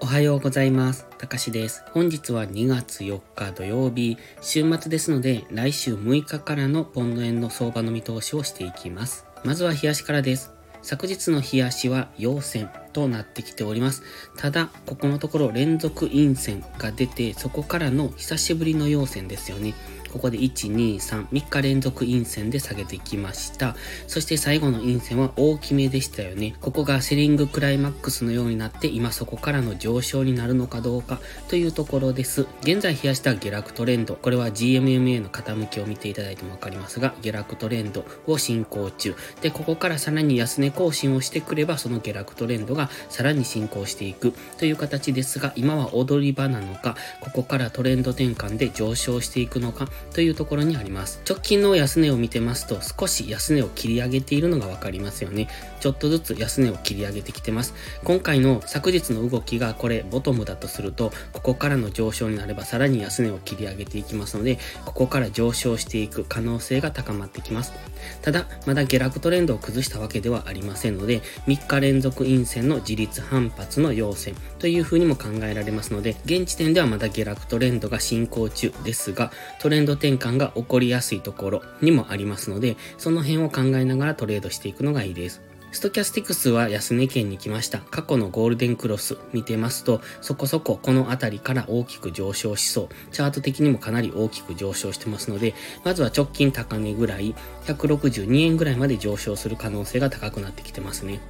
おはようございます。たかしです。本日は2月4日土曜日、週末ですので、来週6日からのポンド円の相場の見通しをしていきます。まずは冷やしからです。昨日の冷やしは陽線となってきております。ただ、ここのところ連続陰線が出て、そこからの久しぶりの陽線ですよね。ここで1、2、3、3日連続陰線で下げてきました。そして最後の陰線は大きめでしたよね。ここがセリングクライマックスのようになって、今そこからの上昇になるのかどうかというところです。現在冷やした下落トレンド、これは GMMA の傾きを見ていただいてもわかりますが、下落トレンドを進行中。で、ここからさらに安値更新をしてくれば、その下落トレンドがさらに進行していくという形ですが、今は踊り場なのか、ここからトレンド転換で上昇していくのかというところにあります。直近の安値を見てますと少し安値を切り上げているのが分かりますよね。ちょっとずつ安値を切り上げてきてます。今回の昨日の動きがこれボトムだとすると、ここからの上昇になればさらに安値を切り上げていきますので、ここから上昇していく可能性が高まってきます。ただ、まだ下落トレンドを崩したわけではありませんので、3日連続陰線の自立反発の陽線という風にも考えられますので、現時点ではまだ下落トレンドが進行中ですが、トレンド転換が起こりやすいところにもありますので、その辺を考えながらトレードしていくのがいいです。ストキャスティクスは安値圏に来ました。過去のゴールデンクロス見てますと、そこそここの辺りから大きく上昇しそう。チャート的にもかなり大きく上昇してますので、まずは直近高値ぐらい、162円ぐらいまで上昇する可能性が高くなってきてますね。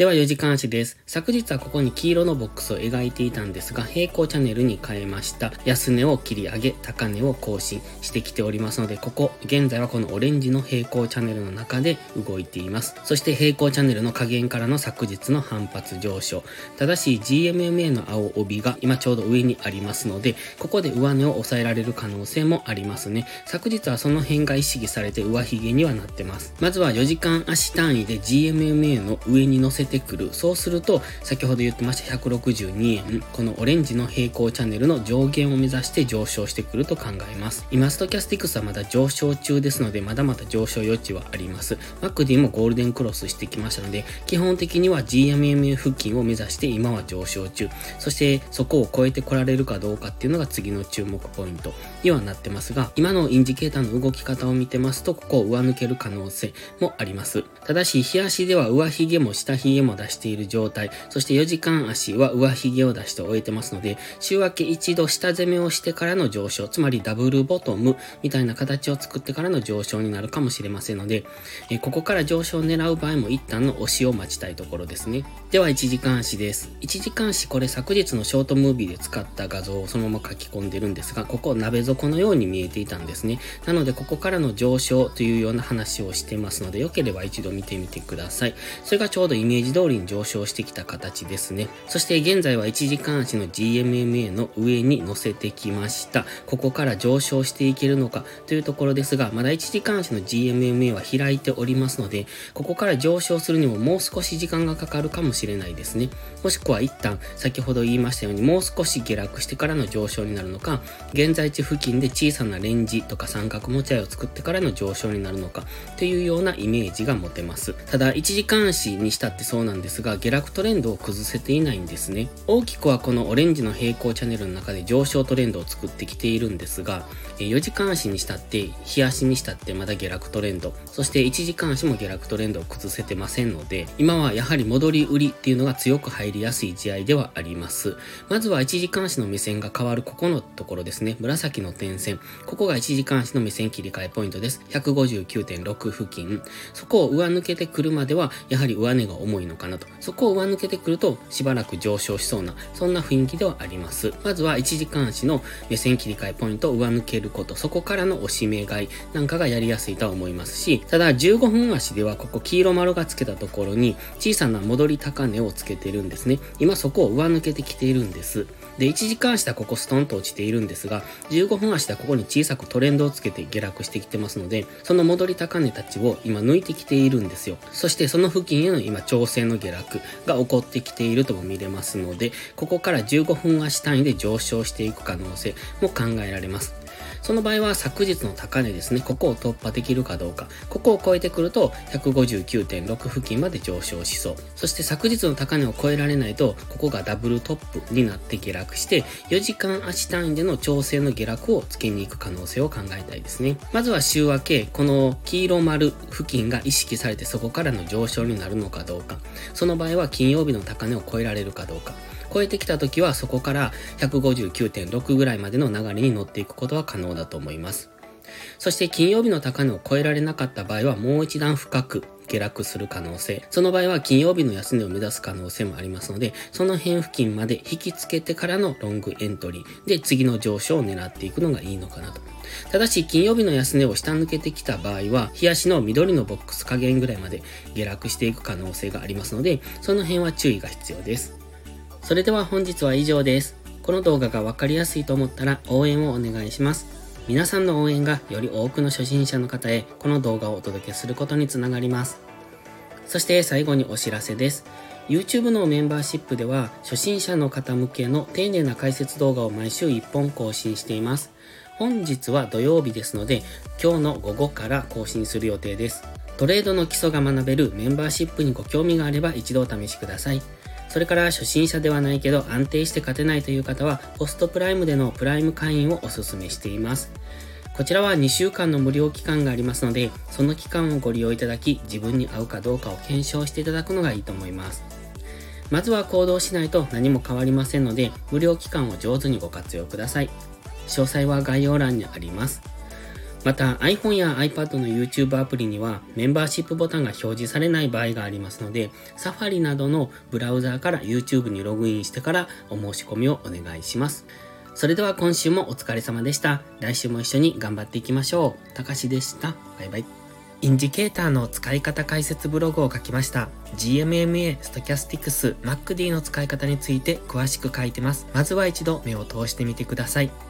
では4時間足です。昨日はここに黄色のボックスを描いていたんですが、平行チャンネルに変えました。安値を切り上げ、高値を更新してきておりますので、ここ、現在はこのオレンジの平行チャンネルの中で動いています。そして平行チャンネルの下限からの昨日の反発上昇。ただし GMMA の青帯が今ちょうど上にありますので、ここで上値を抑えられる可能性もありますね。昨日はその辺が意識されて上髭にはなってます。まずは4時間足単位で GMMA の上に乗せててくる。そうすると、先ほど言ってました162円、このオレンジの平行チャンネルの上限を目指して上昇してくると考えます。今、ストキャスティクスはまだ上昇中ですので、まだまだ上昇余地はあります。マックディもゴールデンクロスしてきましたので、基本的には GMMA 付近を目指して今は上昇中。そして、そこを超えてこられるかどうかっていうのが次の注目ポイントにはなってますが、今のインジケーターの動き方を見てますと、ここを上抜ける可能性もあります。ただし、日足では上髭も下髭も出している状態、そして4時間足は上髭を出して終えてますので、週明け一度下攻めをしてからの上昇、つまりダブルボトムみたいな形を作ってからの上昇になるかもしれませんので、えここから上昇を狙う場合も一旦の押しを待ちたいところですね。では1時間足です。1時間足これ昨日のショートムービーで使った画像をそのまま書き込んでるんですが、ここ鍋底のように見えていたんですね。なのでここからの上昇というような話をしてますので、良ければ一度見てみてください。それがちょうどイメージ通りに上昇してきた形ですね。そして現在は1時間足の GMMA の上に乗せてきました。ここから上昇していけるのかというところですが、まだ1時間足の GMMA は開いておりますので、ここから上昇するにももう少し時間がかかるかもしれないですね。もしくは一旦、先ほど言いましたように、もう少し下落してからの上昇になるのか、現在地付近で小さなレンジとか三角持ち合いを作ってからの上昇になるのか、というようなイメージが持てます。ただ、1時間足にしたってそうなんですが、下落トレンドを崩せていないんですね。大きくはこのオレンジの平行チャンネルの中で上昇トレンドを作ってきているんですが、4時間足にしたって、日足にしたってまだ下落トレンド、そして1時間足も下落トレンドを崩せてませんので、今はやはり戻り売りっていうのが強く入りやすい試合ではあります。まずは1時間足の目線が変わるここのところですね。紫の点線。ここが1時間足の目線切り替えポイントです。159.6付近。そこを上抜けてくるまでは、やはり上値が重いいのかなと。そこを上抜けてくると、しばらく上昇しそうな、そんな雰囲気ではあります。まずは1時間足の目線切り替えポイントを上抜けること、そこからの押し目買いなんかがやりやすいとは思いますし、ただ15分足ではここ黄色丸がつけたところに小さな戻り高値をつけてるんですね。今そこを上抜けてきているんです。で、1時間足ではここストンと落ちているんですが、15分足ではここに小さくトレンドをつけて下落してきてますので、その戻り高値たちを今抜いてきているんですよ。そしてその付近への今調整の下落が起こってきているとも見れますので、ここから15分足単位で上昇していく可能性も考えられます。その場合は昨日の高値ですね、ここを突破できるかどうか。ここを超えてくると159.6付近まで上昇しそう。そして昨日の高値を超えられないと、ここがダブルトップになって下落して、4時間足単位での調整の下落をつけに行く可能性を考えたいですね。まずは週明け、この黄色丸付近が意識されてそこからの上昇になるのかどうか。その場合は金曜日の高値を超えられるかどうか。超えてきた時はそこから159.6ぐらいまでの流れに乗っていくことは可能だと思います。そして金曜日の高値を超えられなかった場合はもう一段深く下落する可能性。その場合は金曜日の安値を目指す可能性もありますので、その辺付近まで引きつけてからのロングエントリーで次の上昇を狙っていくのがいいのかなと。ただし、金曜日の安値を下抜けてきた場合は、日足の緑のボックス加減ぐらいまで下落していく可能性がありますので、その辺は注意が必要です。それでは本日は以上です。この動画がわかりやすいと思ったら応援をお願いします。皆さんの応援がより多くの初心者の方へこの動画をお届けすることにつながります。そして最後にお知らせです。YouTube のメンバーシップでは初心者の方向けの丁寧な解説動画を毎週1本更新しています。本日は土曜日ですので今日の午後から更新する予定です。トレードの基礎が学べるメンバーシップにご興味があれば一度お試しください。それから初心者ではないけど安定して勝てないという方はポストプライムでのプライム会員をお勧めしています。こちらは2週間の無料期間がありますので、その期間をご利用いただき、自分に合うかどうかを検証していただくのがいいと思います。まずは行動しないと何も変わりませんので、無料期間を上手にご活用ください。詳細は概要欄にあります。また iPhone や iPad の YouTube アプリにはメンバーシップボタンが表示されない場合がありますので、Safari などのブラウザーから YouTube にログインしてからお申し込みをお願いします。それでは今週もお疲れ様でした。来週も一緒に頑張っていきましょう。たかしでした。バイバイ。インジケーターの使い方解説ブログを書きました。GMMA、Stochastics、MacD の使い方について詳しく書いてます。まずは一度目を通してみてください。